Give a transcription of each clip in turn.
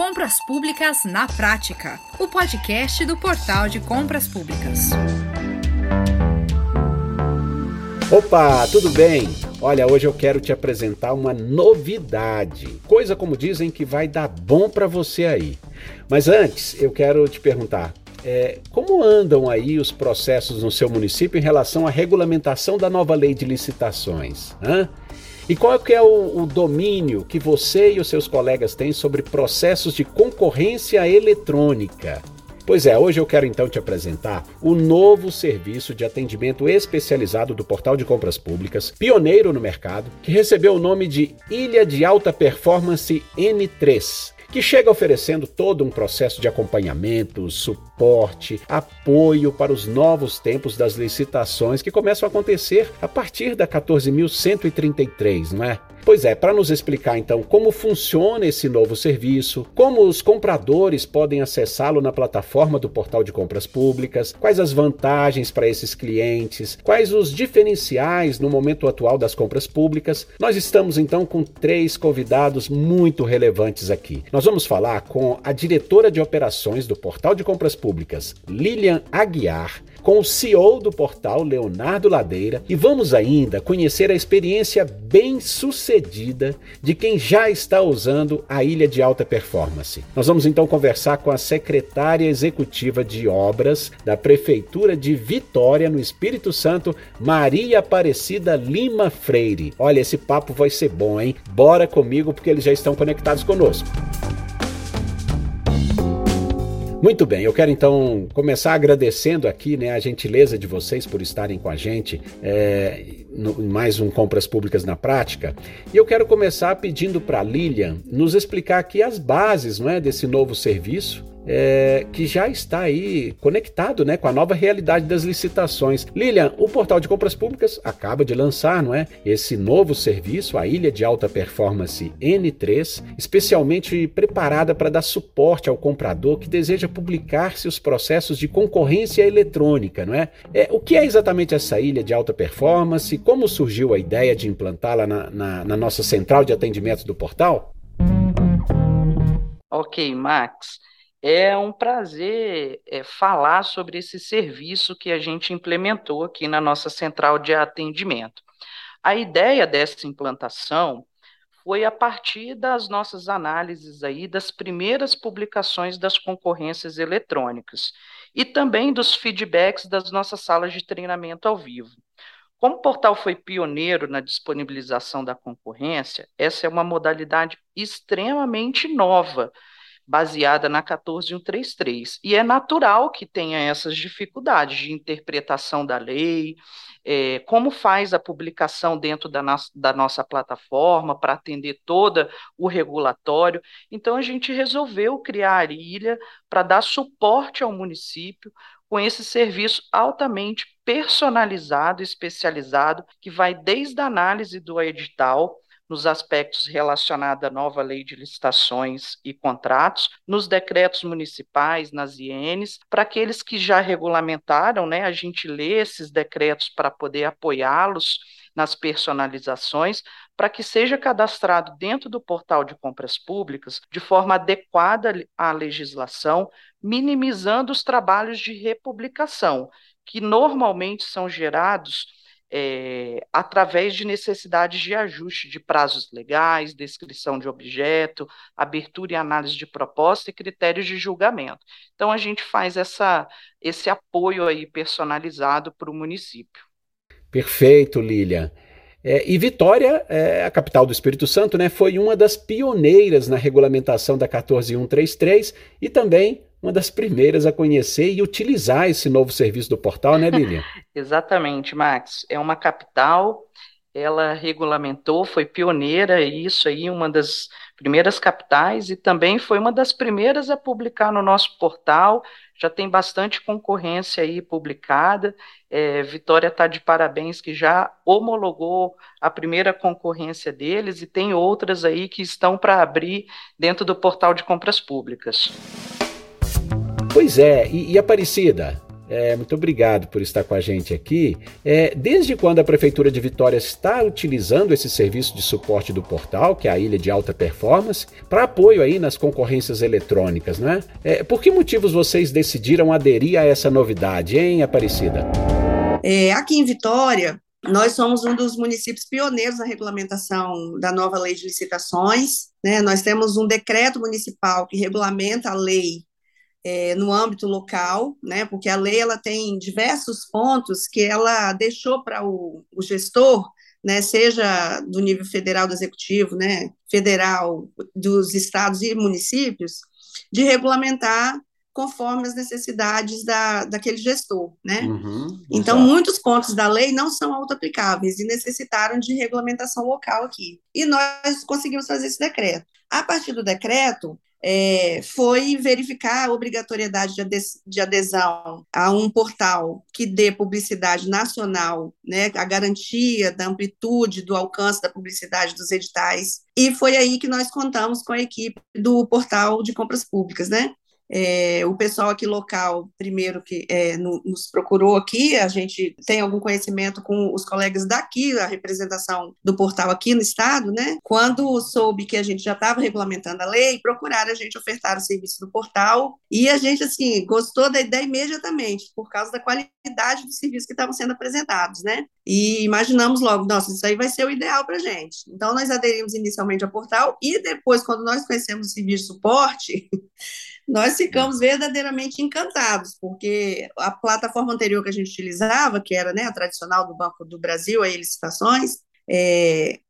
Compras Públicas na Prática, o podcast do Portal de Compras Públicas. Opa, tudo bem? Olha, hoje eu quero te apresentar uma novidade. Coisa como dizem que vai dar bom para você aí. Mas antes, eu quero te perguntar: é, como andam aí os processos no seu município em relação à regulamentação da nova lei de licitações? Hã? E qual é, que é o, o, domínio que você e os seus colegas têm sobre processos de concorrência eletrônica? Pois é, hoje eu quero então te apresentar o novo serviço de atendimento especializado do Portal de Compras Públicas, pioneiro no mercado, que recebeu o nome de Ilha de Alta Performance N3 que chega oferecendo todo um processo de acompanhamento, suporte, apoio para os novos tempos das licitações que começam a acontecer a partir da 14.133, não é? Pois é, para nos explicar então como funciona esse novo serviço, como os compradores podem acessá-lo na plataforma do Portal de Compras Públicas, quais as vantagens para esses clientes, quais os diferenciais no momento atual das compras públicas, nós estamos então com três convidados muito relevantes aqui. Nós vamos falar com a diretora de operações do Portal de Compras Públicas, Lilian Aguiar, com o CEO do portal, Leonardo Ladeira, e vamos ainda conhecer a experiência bem sucedida de quem já está usando a ilha de alta performance. Nós vamos então conversar com a secretária executiva de obras da Prefeitura de Vitória, no Espírito Santo, Maria Aparecida Lima Freire. Olha, esse papo vai ser bom, hein? Bora comigo porque eles já estão conectados conosco. Muito bem, eu quero então começar agradecendo aqui né, a gentileza de vocês por estarem com a gente. É, no, mais um Compras Públicas na Prática. E eu quero começar pedindo para a Lilian nos explicar aqui as bases não é, desse novo serviço é, que já está aí conectado né, com a nova realidade das licitações. Lilian, o portal de compras públicas acaba de lançar não é, esse novo serviço, a Ilha de Alta Performance N3, especialmente preparada para dar suporte ao comprador que deseja publicar seus processos de concorrência eletrônica. Não é? é o que é exatamente essa ilha de alta performance? Como surgiu a ideia de implantá-la na, na, na nossa central de atendimento do portal? Ok, Max. É um prazer é, falar sobre esse serviço que a gente implementou aqui na nossa central de atendimento. A ideia dessa implantação foi a partir das nossas análises aí das primeiras publicações das concorrências eletrônicas e também dos feedbacks das nossas salas de treinamento ao vivo. Como o portal foi pioneiro na disponibilização da concorrência, essa é uma modalidade extremamente nova baseada na 14133. E é natural que tenha essas dificuldades de interpretação da lei, é, como faz a publicação dentro da, no da nossa plataforma para atender todo o regulatório. Então, a gente resolveu criar a ilha para dar suporte ao município com esse serviço altamente personalizado, especializado, que vai desde a análise do edital nos aspectos relacionados à nova lei de licitações e contratos, nos decretos municipais, nas INs, para aqueles que já regulamentaram, né, a gente lê esses decretos para poder apoiá-los nas personalizações, para que seja cadastrado dentro do portal de compras públicas de forma adequada à legislação, minimizando os trabalhos de republicação, que normalmente são gerados é, através de necessidades de ajuste de prazos legais, descrição de objeto, abertura e análise de proposta e critérios de julgamento. Então, a gente faz essa, esse apoio aí personalizado para o município. Perfeito, Lilian. É, e Vitória, é, a capital do Espírito Santo, né, foi uma das pioneiras na regulamentação da 14133 e também uma das primeiras a conhecer e utilizar esse novo serviço do portal, né, Lilian? Exatamente, Max. É uma capital, ela regulamentou, foi pioneira, isso aí, uma das primeiras capitais, e também foi uma das primeiras a publicar no nosso portal. Já tem bastante concorrência aí publicada. É, Vitória está de parabéns que já homologou a primeira concorrência deles e tem outras aí que estão para abrir dentro do portal de compras públicas. Pois é, e, e Aparecida, é, muito obrigado por estar com a gente aqui. É, desde quando a Prefeitura de Vitória está utilizando esse serviço de suporte do portal, que é a Ilha de Alta Performance, para apoio aí nas concorrências eletrônicas, né? É, por que motivos vocês decidiram aderir a essa novidade, hein, Aparecida? É, aqui em Vitória, nós somos um dos municípios pioneiros na regulamentação da nova lei de licitações. Né? Nós temos um decreto municipal que regulamenta a lei é, no âmbito local, né? porque a lei ela tem diversos pontos que ela deixou para o, o gestor, né? seja do nível federal do executivo, né? federal, dos estados e municípios, de regulamentar conforme as necessidades da, daquele gestor, né? Uhum, então, muitos pontos da lei não são auto-aplicáveis e necessitaram de regulamentação local aqui. E nós conseguimos fazer esse decreto. A partir do decreto, é, foi verificar a obrigatoriedade de, de, adesão a um portal que dê publicidade nacional, né, a garantia da amplitude, do alcance da publicidade dos editais, e foi aí que nós contamos com a equipe do portal de compras públicas, né, é, o pessoal aqui local, primeiro que é, no, nos procurou aqui, a gente tem algum conhecimento com os colegas daqui, a representação do portal aqui no estado, né? Quando soube que a gente já estava regulamentando a lei, procuraram a gente ofertar o serviço do portal e a gente, assim, gostou da ideia imediatamente, por causa da qualidade dos serviços que estavam sendo apresentados, né? E imaginamos logo, nossa, isso aí vai ser o ideal para a gente. Então, nós aderimos inicialmente ao portal e depois, quando nós conhecemos o serviço de suporte, nós ficamos verdadeiramente encantados, porque a plataforma anterior que a gente utilizava, que era né, a tradicional do Banco do Brasil, a licitações, é,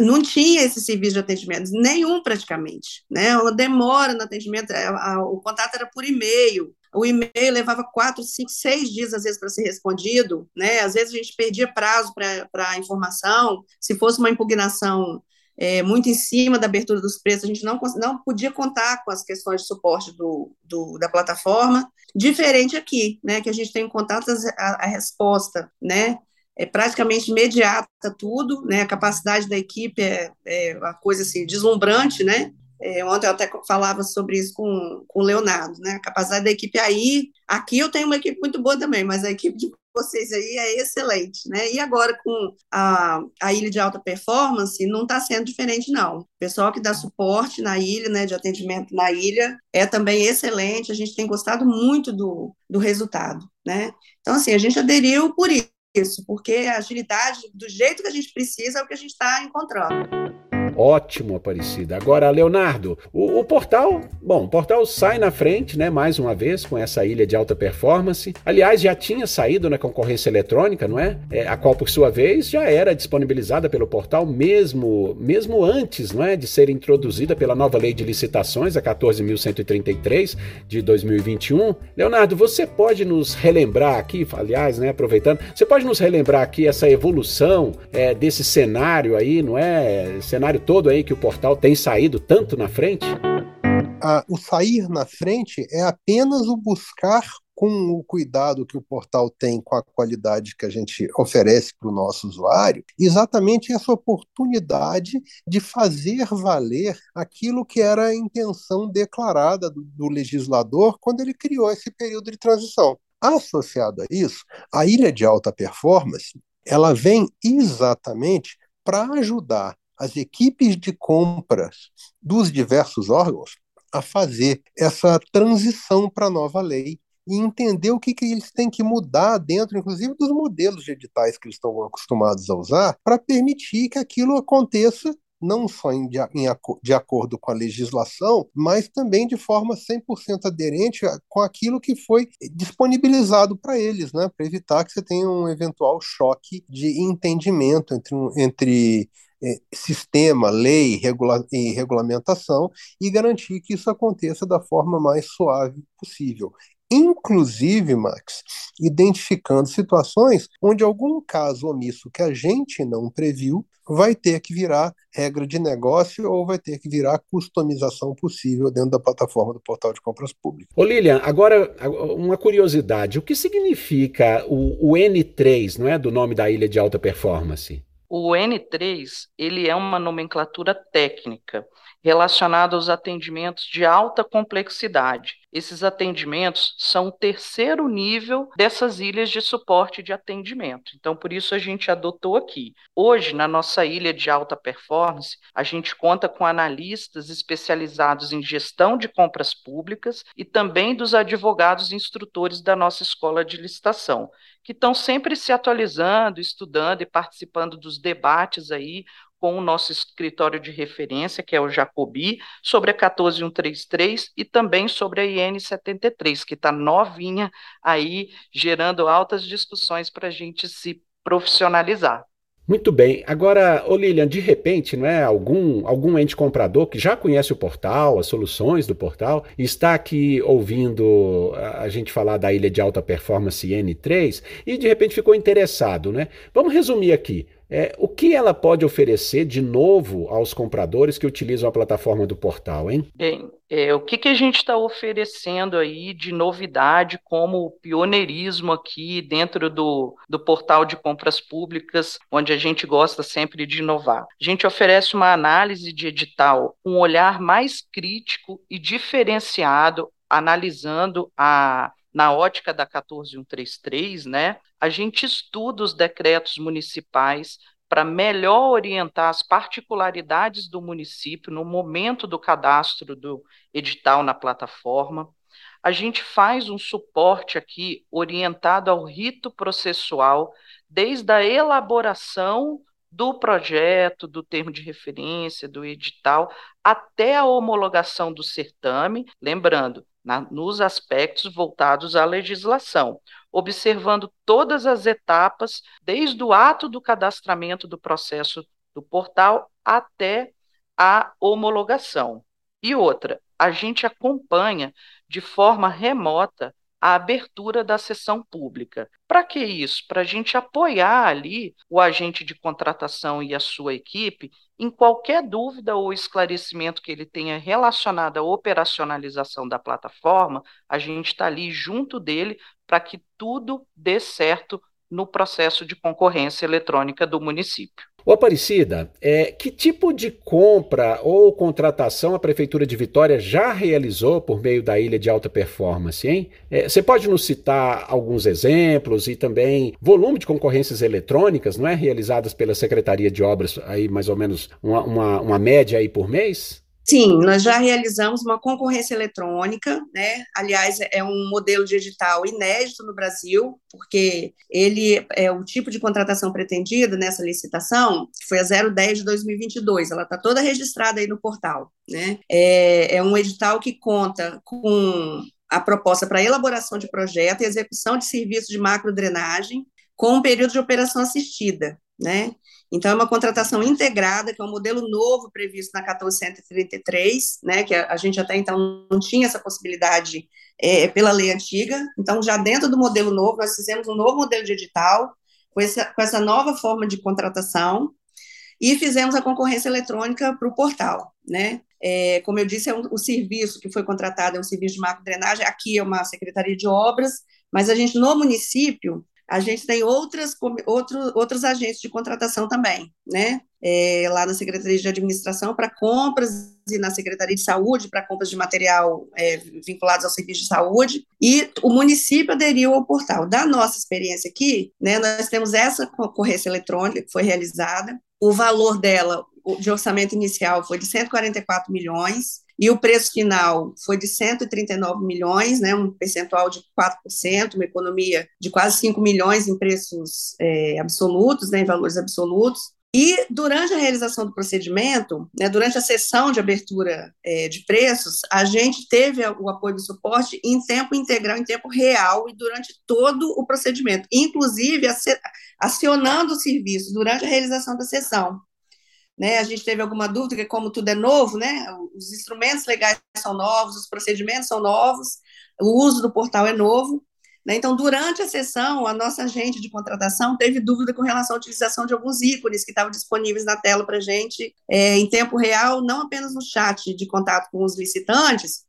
não tinha esse serviço de atendimento, nenhum praticamente, né? Uma demora no atendimento, a, a, o contato era por e-mail, o e-mail levava quatro, cinco, seis dias, às vezes, para ser respondido, né? Às vezes a gente perdia prazo para a informação, se fosse uma impugnação é, muito em cima da abertura dos preços, a gente não, não podia contar com as questões de suporte do, do, da plataforma, diferente aqui, né, que a gente tem contato a, a resposta, né, é praticamente imediata tudo, né, a capacidade da equipe é, é uma coisa assim, deslumbrante, né, é, ontem eu até falava sobre isso com, com o Leonardo, né? A capacidade da equipe aí. Aqui eu tenho uma equipe muito boa também, mas a equipe de vocês aí é excelente, né? E agora com a, a ilha de alta performance, não está sendo diferente, não. O pessoal que dá suporte na ilha, né, de atendimento na ilha, é também excelente. A gente tem gostado muito do, do resultado, né? Então, assim, a gente aderiu por isso, porque a agilidade, do jeito que a gente precisa, é o que a gente está encontrando. Ótimo, Aparecida. Agora, Leonardo, o, o, portal, bom, o portal sai na frente, né, mais uma vez, com essa ilha de alta performance. Aliás, já tinha saído na concorrência eletrônica, não é? é a qual, por sua vez, já era disponibilizada pelo portal mesmo, mesmo antes, não é, de ser introduzida pela nova lei de licitações, a 14.133 de 2021. Leonardo, você pode nos relembrar aqui, aliás, né, aproveitando, você pode nos relembrar aqui essa evolução é, desse cenário aí, não é? Cenário todo aí que o portal tem saído tanto na frente? Ah, o sair na frente é apenas o buscar com o cuidado que o portal tem com a qualidade que a gente oferece para o nosso usuário, exatamente essa oportunidade de fazer valer aquilo que era a intenção declarada do, do legislador quando ele criou esse período de transição. Associado a isso, a ilha de alta performance, ela vem exatamente para ajudar as equipes de compras dos diversos órgãos a fazer essa transição para a nova lei e entender o que, que eles têm que mudar dentro, inclusive, dos modelos de editais que eles estão acostumados a usar, para permitir que aquilo aconteça não só em, de, em, de acordo com a legislação, mas também de forma 100% aderente com aquilo que foi disponibilizado para eles, né, para evitar que você tenha um eventual choque de entendimento entre, entre sistema, lei regula e regulamentação e garantir que isso aconteça da forma mais suave possível. Inclusive, Max, identificando situações onde algum caso omisso que a gente não previu vai ter que virar regra de negócio ou vai ter que virar customização possível dentro da plataforma do portal de compras públicas. Ô Lilian, agora uma curiosidade, o que significa o, o N3, não é, do nome da ilha de alta performance? O N3, ele é uma nomenclatura técnica. Relacionado aos atendimentos de alta complexidade. Esses atendimentos são o terceiro nível dessas ilhas de suporte de atendimento. Então, por isso a gente adotou aqui. Hoje, na nossa ilha de alta performance, a gente conta com analistas especializados em gestão de compras públicas e também dos advogados instrutores da nossa escola de licitação, que estão sempre se atualizando, estudando e participando dos debates aí com o nosso escritório de referência, que é o Jacobi, sobre a 14133 e também sobre a IN 73, que está novinha aí, gerando altas discussões para a gente se profissionalizar. Muito bem. Agora, ô Lilian, de repente, não é algum algum ente comprador que já conhece o portal, as soluções do portal, está aqui ouvindo a gente falar da ilha de alta performance N3 e de repente ficou interessado, né? Vamos resumir aqui. É, o que ela pode oferecer de novo aos compradores que utilizam a plataforma do portal, hein? Bem, é, o que, que a gente está oferecendo aí de novidade como pioneirismo aqui dentro do, do portal de compras públicas, onde a gente gosta sempre de inovar? A gente oferece uma análise de edital, um olhar mais crítico e diferenciado, analisando a na ótica da 14133, né, a gente estuda os decretos municipais para melhor orientar as particularidades do município no momento do cadastro do edital na plataforma. A gente faz um suporte aqui orientado ao rito processual, desde a elaboração do projeto, do termo de referência, do edital, até a homologação do certame, lembrando, na, nos aspectos voltados à legislação, observando todas as etapas, desde o ato do cadastramento do processo do portal até a homologação. E outra, a gente acompanha de forma remota a abertura da sessão pública. Para que isso? Para a gente apoiar ali o agente de contratação e a sua equipe em qualquer dúvida ou esclarecimento que ele tenha relacionado à operacionalização da plataforma, a gente está ali junto dele para que tudo dê certo no processo de concorrência eletrônica do município. O Aparecida, é, que tipo de compra ou contratação a Prefeitura de Vitória já realizou por meio da ilha de alta performance, hein? É, você pode nos citar alguns exemplos e também volume de concorrências eletrônicas, não é? Realizadas pela Secretaria de Obras, aí mais ou menos uma, uma, uma média aí por mês? Sim, nós já realizamos uma concorrência eletrônica, né? Aliás, é um modelo de edital inédito no Brasil, porque ele é o tipo de contratação pretendida nessa licitação, que foi a 010 de 2022, ela está toda registrada aí no portal, né? É, é um edital que conta com a proposta para elaboração de projeto e execução de serviços de macrodrenagem com um período de operação assistida, né? Então, é uma contratação integrada, que é um modelo novo previsto na 1433, né, que a, gente até então não tinha essa possibilidade é, pela lei antiga. Então, já dentro do modelo novo, nós fizemos um novo modelo de edital, com essa, com essa nova forma de contratação, e fizemos a concorrência eletrônica para o portal, né? É, como eu disse, é um, o serviço que foi contratado é um serviço de macro drenagem, aqui é uma secretaria de obras, mas a gente, no município, a gente tem outras, outro, outros agentes de contratação também, né? É, lá na Secretaria de Administração para compras e na Secretaria de Saúde para compras de material é, vinculados ao serviço de saúde, e o município aderiu ao portal. Da nossa experiência aqui, né, nós temos essa concorrência eletrônica que foi realizada, o valor dela, de orçamento inicial, foi de 144 milhões, e o preço final foi de 139 milhões, né, um percentual de 4%, uma economia de quase 5 milhões em preços é, absolutos, né, em valores absolutos. E durante a realização do procedimento, né, durante a sessão de abertura é, de preços, a gente teve o apoio do suporte em tempo integral, em tempo real e durante todo o procedimento, inclusive acionando o serviço durante a realização da sessão né? A gente teve alguma dúvida, que como tudo é novo, né? Os instrumentos legais são novos, os procedimentos são novos, o uso do portal é novo. Né? Então, durante a sessão, a nossa agente de contratação teve dúvida com relação à utilização de alguns ícones que estavam disponíveis na tela para a gente é, em tempo real, não apenas no chat de contato com os licitantes,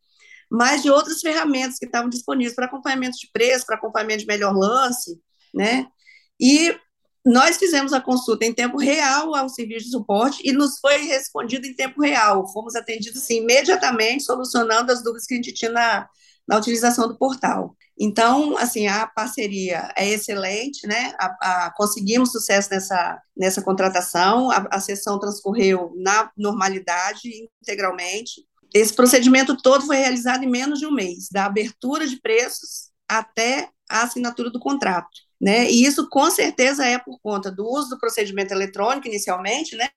mas de outras ferramentas que estavam disponíveis para acompanhamento de preço, para acompanhamento de melhor lance, né? E nós fizemos a consulta em tempo real ao serviço de suporte e nos foi respondido em tempo real. Fomos atendidos assim, imediatamente, solucionando as dúvidas que a gente tinha na, na utilização do portal. Então, assim, a parceria é excelente, né? A, a, conseguimos sucesso nessa, nessa contratação, a, a sessão transcorreu na normalidade, integralmente. Esse procedimento todo foi realizado em menos de um mês, da abertura de preços até a assinatura do contrato. Né? E isso com certeza é por conta do uso do procedimento eletrônico inicialmente, né?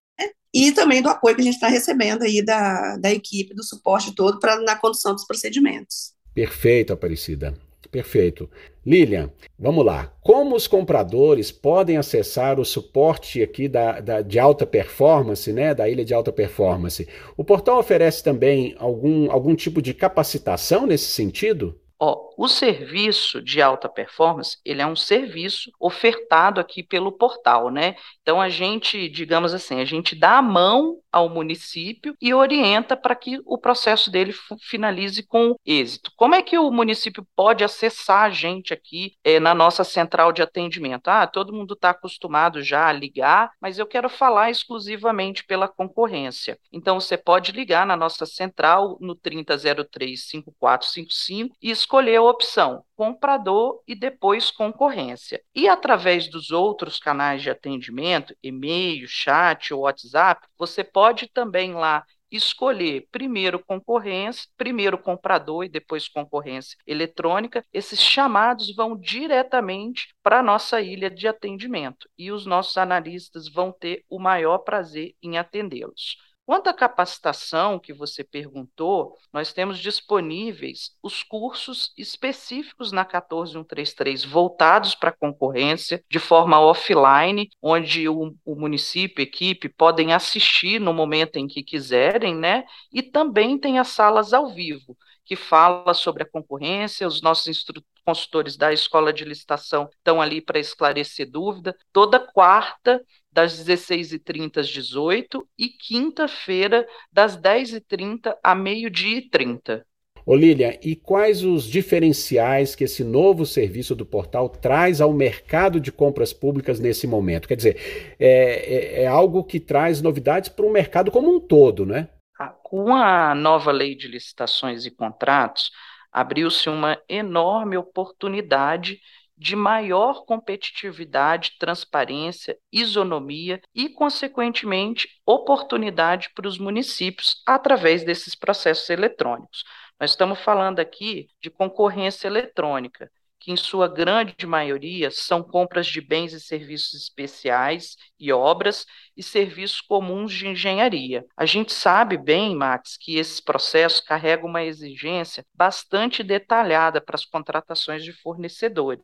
E também do apoio que a gente está recebendo aí da, da equipe, do suporte todo para na condução dos procedimentos. Perfeito, Aparecida. Perfeito. Lilian, vamos lá. Como os compradores podem acessar o suporte aqui da, da, de alta performance, né, da ilha de alta performance? O portal oferece também algum, algum tipo de capacitação nesse sentido? Ó, o serviço de alta performance, ele é um serviço ofertado aqui pelo portal, né? Então a gente, digamos assim, a gente dá a mão ao município e orienta para que o processo dele finalize com êxito. Como é que o município pode acessar a gente aqui é, na nossa central de atendimento? Ah, todo mundo está acostumado já a ligar, mas eu quero falar exclusivamente pela concorrência. Então você pode ligar na nossa central no 3003 5455 e escolher a opção comprador e depois concorrência. E através dos outros canais de atendimento, e-mail, chat ou WhatsApp, você pode também lá escolher primeiro concorrência, primeiro comprador e depois concorrência eletrônica. Esses chamados vão diretamente para a nossa ilha de atendimento e os nossos analistas vão ter o maior prazer em atendê-los. Quanto à capacitação que você perguntou, nós temos disponíveis os cursos específicos na 14133 voltados para a concorrência, de forma offline, onde o, o município, equipe, podem assistir no momento em que quiserem, né? E também tem as salas ao vivo, que fala sobre a concorrência, os nossos instrutores consultores da escola de licitação estão ali para esclarecer dúvida. Toda quarta das 16h30 às 18 e quinta-feira, das 10h30 a meio-dia e 30. Ô e quais os diferenciais que esse novo serviço do portal traz ao mercado de compras públicas nesse momento? Quer dizer, é, é, é algo que traz novidades para o mercado como um todo, né? Ah, com a nova lei de licitações e contratos, abriu-se uma enorme oportunidade de maior competitividade, transparência, isonomia e, consequentemente, oportunidade para os municípios através desses processos eletrônicos. Nós estamos falando aqui de concorrência eletrônica que em sua grande maioria são compras de bens e serviços especiais e obras e serviços comuns de engenharia. A gente sabe bem, Max, que esses processos carregam uma exigência bastante detalhada para as contratações de fornecedores.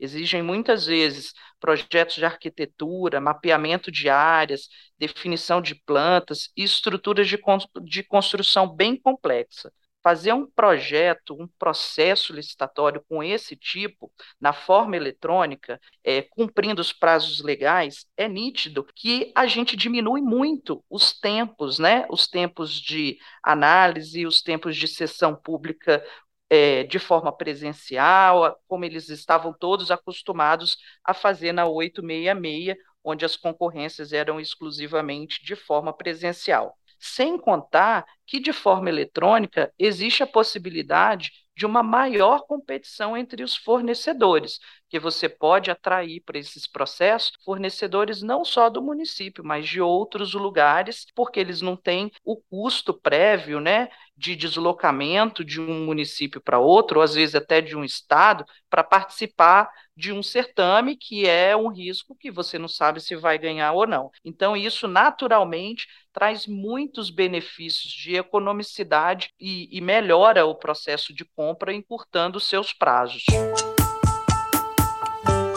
Exigem muitas vezes projetos de arquitetura, mapeamento de áreas, definição de plantas e estruturas de, de construção bem complexa fazer um projeto, um processo licitatório com esse tipo, na forma eletrônica, é, cumprindo os prazos legais, é nítido que a gente diminui muito os tempos, né? Os tempos de análise, os tempos de sessão pública é, de forma presencial, como eles estavam todos acostumados a fazer na 866, onde as concorrências eram exclusivamente de forma presencial. Sem contar que, de forma eletrônica, existe a possibilidade de uma maior competição entre os fornecedores, que você pode atrair para esses processos fornecedores não só do município, mas de outros lugares, porque eles não têm o custo prévio, né, de deslocamento de um município para outro, ou às vezes até de um estado, para participar de um certame que é um risco que você não sabe se vai ganhar ou não. Então, isso naturalmente traz muitos benefícios de economicidade e, e melhora o processo de compra, encurtando seus prazos.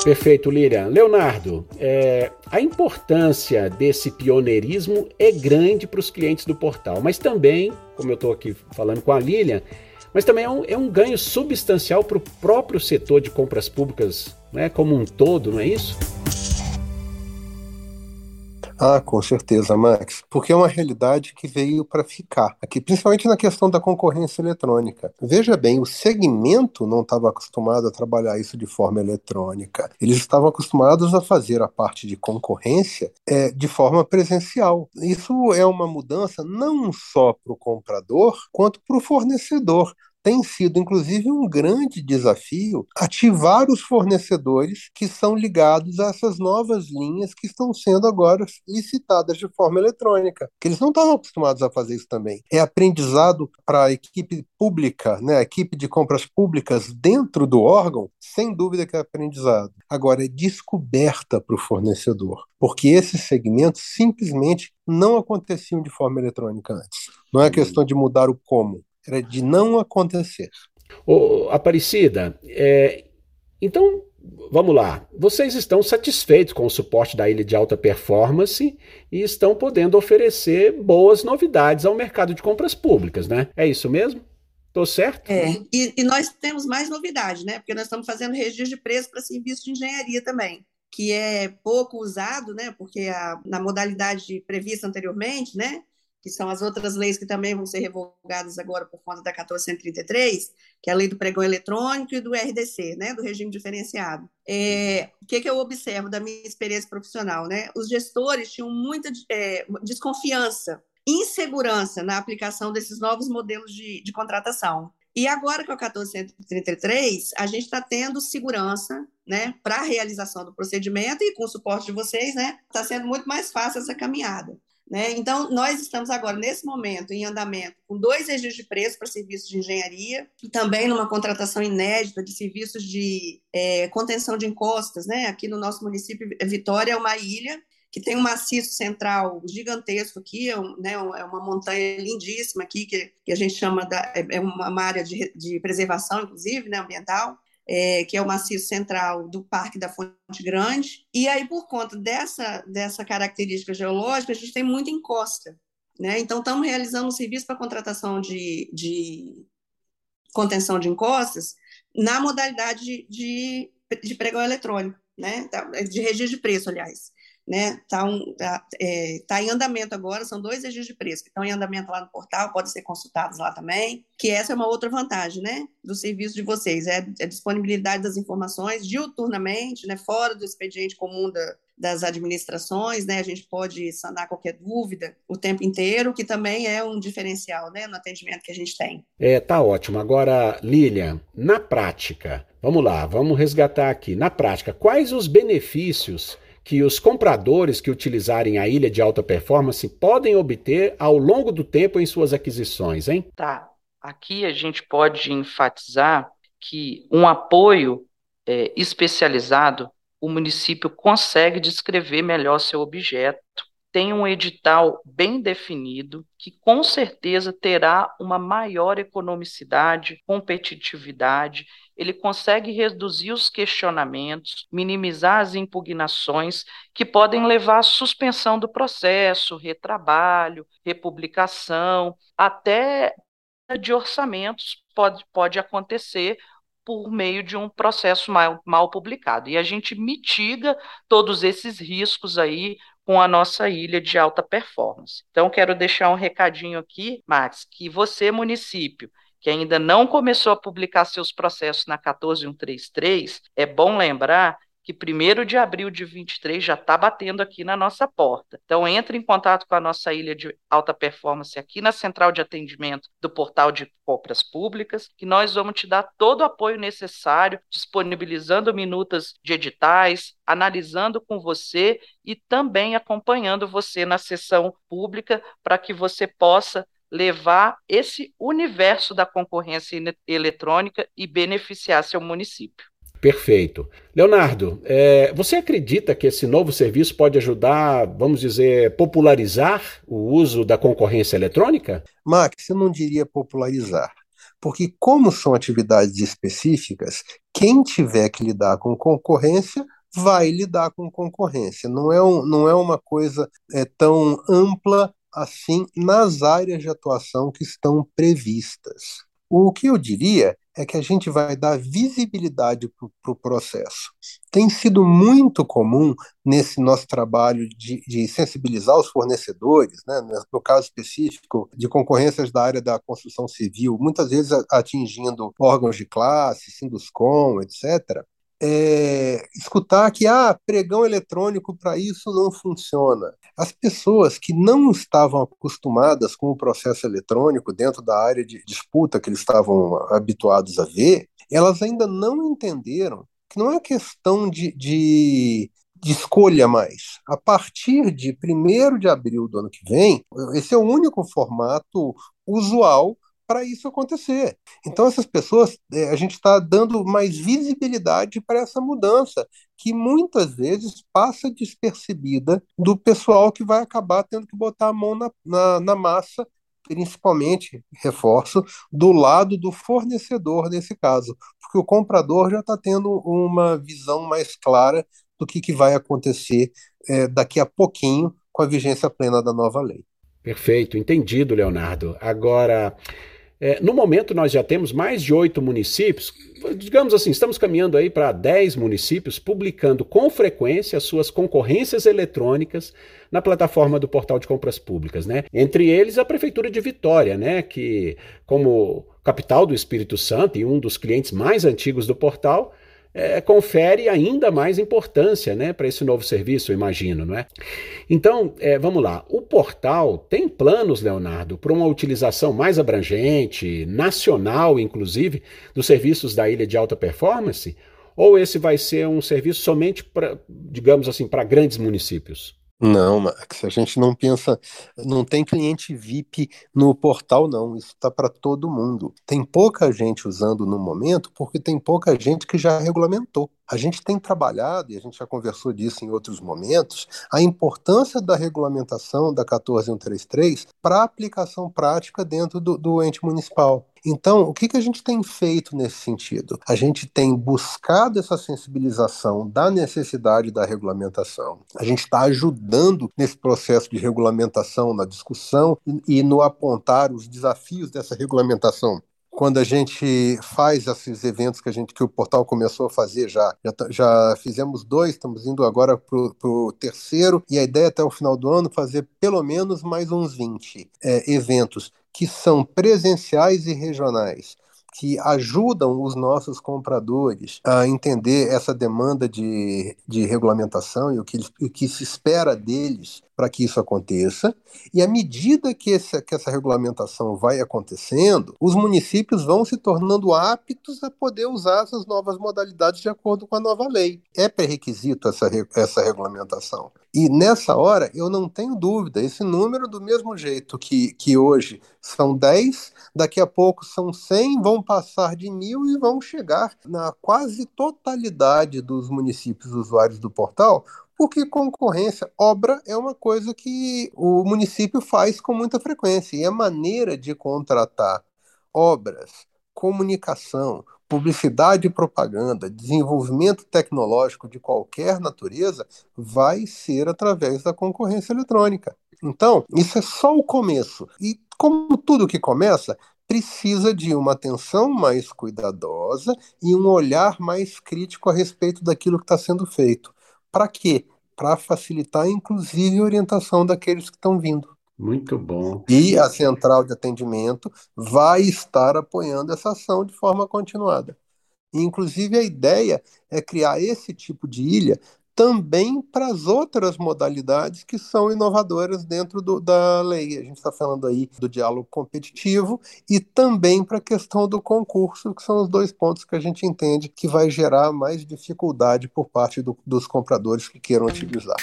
Perfeito, Lilian. Leonardo, é, a importância desse pioneirismo é grande para os clientes do portal, mas também, como eu estou aqui falando com a Lilian, mas também é um, é um ganho substancial para o próprio setor de compras públicas né, como um todo, não é isso? Ah, com certeza, Max, porque é uma realidade que veio para ficar, aqui, principalmente na questão da concorrência eletrônica. Veja bem, o segmento não estava acostumado a trabalhar isso de forma eletrônica. Eles estavam acostumados a fazer a parte de concorrência é, de forma presencial. Isso é uma mudança não só para o comprador, quanto para o fornecedor tem sido, inclusive, um grande desafio ativar os fornecedores que são ligados a essas novas linhas que estão sendo agora licitadas de forma eletrônica, que eles não estavam acostumados a fazer isso também. É aprendizado para a equipe pública, né, a equipe de compras públicas dentro do órgão, sem dúvida que é aprendizado. Agora, é descoberta para o fornecedor, porque esses segmentos simplesmente não aconteciam de forma eletrônica antes. Não é questão de mudar o como, era de não acontecer. Ô, Aparecida, é, então vamos lá. Vocês estão satisfeitos com o suporte da ilha de alta performance e estão podendo oferecer boas novidades ao mercado de compras públicas, né? É isso mesmo? Estou certo? É, e, e, nós temos mais novidade, né? Porque nós estamos fazendo registro de preço para serviço de engenharia também, que é pouco usado, né? Porque a, na modalidade prevista anteriormente, né? Que são as outras leis que também vão ser revogadas agora por conta da 1433, que é a lei do pregão eletrônico e do RDC, né, do regime diferenciado. É, o que, que eu observo da minha experiência profissional? Né? Os gestores tinham muita é, desconfiança, insegurança na aplicação desses novos modelos de, de contratação. E agora com a 1433, a gente está tendo segurança né, para a realização do procedimento e com o suporte de vocês, né, está sendo muito mais fácil essa caminhada. Né? Então, nós estamos agora, nesse momento, em andamento, com dois registros de preço para serviços de engenharia, e também numa contratação inédita de serviços de é, contenção de encostas. Né? Aqui no nosso município, Vitória é uma ilha que tem um maciço central gigantesco aqui, é, né, é uma montanha lindíssima aqui, que, que a gente chama da, é, é uma área de, de preservação, inclusive, né, ambiental, é, que é o maciço central do Parque da Fonte Grande. E aí, por conta dessa, dessa característica geológica, a gente tem muita encosta. Né? Então, estamos realizando um serviço para contratação de, de contenção de encostas na modalidade de, de, pregão eletrônico, né? de registro de preço, aliás né? Está um, tá, é, tá em andamento agora, são dois registros de preço que estão em andamento lá no portal, podem ser consultados lá também, que essa é uma outra vantagem, né? Do serviço de vocês, é a disponibilidade das informações diuturnamente, né? Fora do expediente comum da, das administrações, né? A gente pode sanar qualquer dúvida o tempo inteiro, que também é um diferencial, né? No atendimento que a gente tem. É, tá ótimo. Agora, Lilian, na prática, vamos lá, vamos resgatar aqui. Na prática, quais os benefícios que os compradores que utilizarem a ilha de alta performance podem obter ao longo do tempo em suas aquisições, hein? Tá. Aqui a gente pode enfatizar que um apoio é, especializado, o município consegue descrever melhor seu objeto, tem um edital bem definido, que com certeza terá uma maior economicidade, competitividade ele consegue reduzir os questionamentos, minimizar as impugnações que podem levar à suspensão do processo, retrabalho, republicação, até de orçamentos pode, pode acontecer por meio de um processo mal, mal publicado. E a gente mitiga todos esses riscos aí com a nossa ilha de alta performance. Então, quero deixar um recadinho aqui, Max, que você, município, que ainda não começou a publicar seus processos na 14133, é bom lembrar que 1 de abril de 23 já está batendo aqui na nossa porta. Então, entre em contato com a nossa ilha de alta performance aqui na central de atendimento do portal de compras públicas, que nós vamos te dar todo o apoio necessário, disponibilizando minutas de editais, analisando com você e também acompanhando você na sessão pública para que você possa levar esse universo da concorrência eletrônica e beneficiar seu município. Perfeito. Leonardo, é, você acredita que esse novo serviço pode ajudar, vamos dizer, popularizar o uso da concorrência eletrônica? Max, eu não diria popularizar, porque como são atividades específicas, quem tiver que lidar com concorrência vai lidar com concorrência. Não é, um, não é uma coisa é, tão ampla assim nas áreas de atuação que estão previstas. O que eu diria é que a gente vai dar visibilidade para o pro processo. Tem sido muito comum nesse nosso trabalho de, de, sensibilizar os fornecedores, né, no caso específico de concorrências da área da construção civil, muitas vezes atingindo órgãos de classe, Sinduscom, etc., é, escutar que ah, pregão eletrônico para isso não funciona. As pessoas que não estavam acostumadas com o processo eletrônico dentro da área de disputa que eles estavam habituados a ver, elas ainda não entenderam que não é questão de, de, de escolha mais. A partir de 1 de abril do ano que vem, esse é o único formato usual para isso acontecer. Então, essas pessoas, é, a gente está dando mais visibilidade para essa mudança, que muitas vezes passa despercebida do pessoal que vai acabar tendo que botar a mão na, na, na massa principalmente, reforço, do lado do fornecedor nesse caso, porque o comprador já está tendo uma visão mais clara do que, que vai acontecer é, daqui a pouquinho com a vigência plena da nova lei. Perfeito, entendido, Leonardo. Agora, é, no momento, nós já temos mais de oito municípios, digamos assim, estamos caminhando aí para dez municípios publicando com frequência as suas concorrências eletrônicas na plataforma do Portal de Compras Públicas, né? Entre eles a Prefeitura de Vitória, né? Que, como capital do Espírito Santo e um dos clientes mais antigos do portal, é, confere ainda mais importância né, para esse novo serviço, imagino, não é? Então, é, vamos lá. O portal tem planos, Leonardo, para uma utilização mais abrangente, nacional, inclusive, dos serviços da ilha de alta performance? Ou esse vai ser um serviço somente para, digamos assim, para grandes municípios? Não, Max, a gente não pensa, não tem cliente VIP no portal, não. Isso está para todo mundo. Tem pouca gente usando no momento porque tem pouca gente que já regulamentou. A gente tem trabalhado, e a gente já conversou disso em outros momentos, a importância da regulamentação da 14133 para a aplicação prática dentro do, do ente municipal. Então, o que, que a gente tem feito nesse sentido? A gente tem buscado essa sensibilização da necessidade da regulamentação. A gente está ajudando nesse processo de regulamentação, na discussão e, e no apontar os desafios dessa regulamentação quando a gente faz esses eventos que a gente que o portal começou a fazer já já, já fizemos dois estamos indo agora para o terceiro e a ideia é até o final do ano fazer pelo menos mais uns 20 é, eventos que são presenciais e regionais que ajudam os nossos compradores a entender essa demanda de, de regulamentação e o que, o que se espera deles para que isso aconteça. E à medida que essa, que essa regulamentação vai acontecendo, os municípios vão se tornando aptos a poder usar essas novas modalidades de acordo com a nova lei. É pré-requisito essa, essa regulamentação. E nessa hora, eu não tenho dúvida, esse número, do mesmo jeito que, que hoje são 10, daqui a pouco são 100, vão passar de mil e vão chegar na quase totalidade dos municípios usuários do portal, porque concorrência, obra é uma coisa que o município faz com muita frequência e a maneira de contratar obras, comunicação, publicidade e propaganda, desenvolvimento tecnológico de qualquer natureza vai ser através da concorrência eletrônica. Então, isso é só o começo. E como tudo que começa, precisa de uma atenção mais cuidadosa e um olhar mais crítico a respeito daquilo que está sendo feito. Para quê? Para facilitar, inclusive, a orientação daqueles que estão vindo. Muito bom. E a central de atendimento vai estar apoiando essa ação de forma continuada. Inclusive, a ideia é criar esse tipo de ilha também para as outras modalidades que são inovadoras dentro do, da lei. A gente está falando aí do diálogo competitivo e também para a questão do concurso, que são os dois pontos que a gente entende que vai gerar mais dificuldade por parte do, dos compradores que queiram utilizar.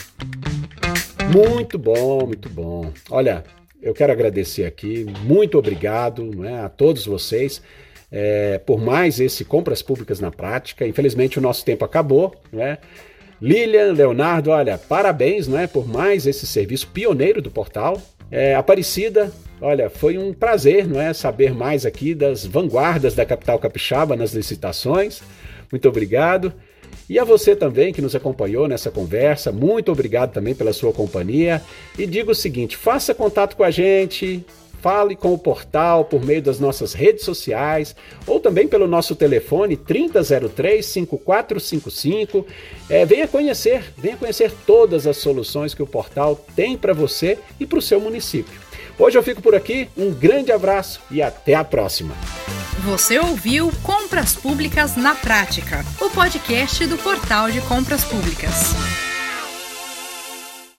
Muito bom, muito bom. Olha, eu quero agradecer aqui, muito obrigado né, a todos vocês. É, por mais esse Compras Públicas na Prática. Infelizmente o nosso tempo acabou, né? Lilian, Leonardo, olha, parabéns né, por mais esse serviço pioneiro do portal. É, Aparecida, olha, foi um prazer não é, saber mais aqui das vanguardas da capital capixaba nas licitações. Muito obrigado. E a você também que nos acompanhou nessa conversa, muito obrigado também pela sua companhia. E digo o seguinte: faça contato com a gente, Fale com o portal por meio das nossas redes sociais ou também pelo nosso telefone 3003-5455. É, venha conhecer, venha conhecer todas as soluções que o portal tem para você e para o seu município. Hoje eu fico por aqui, um grande abraço e até a próxima. Você ouviu Compras Públicas na Prática, o podcast do Portal de Compras Públicas.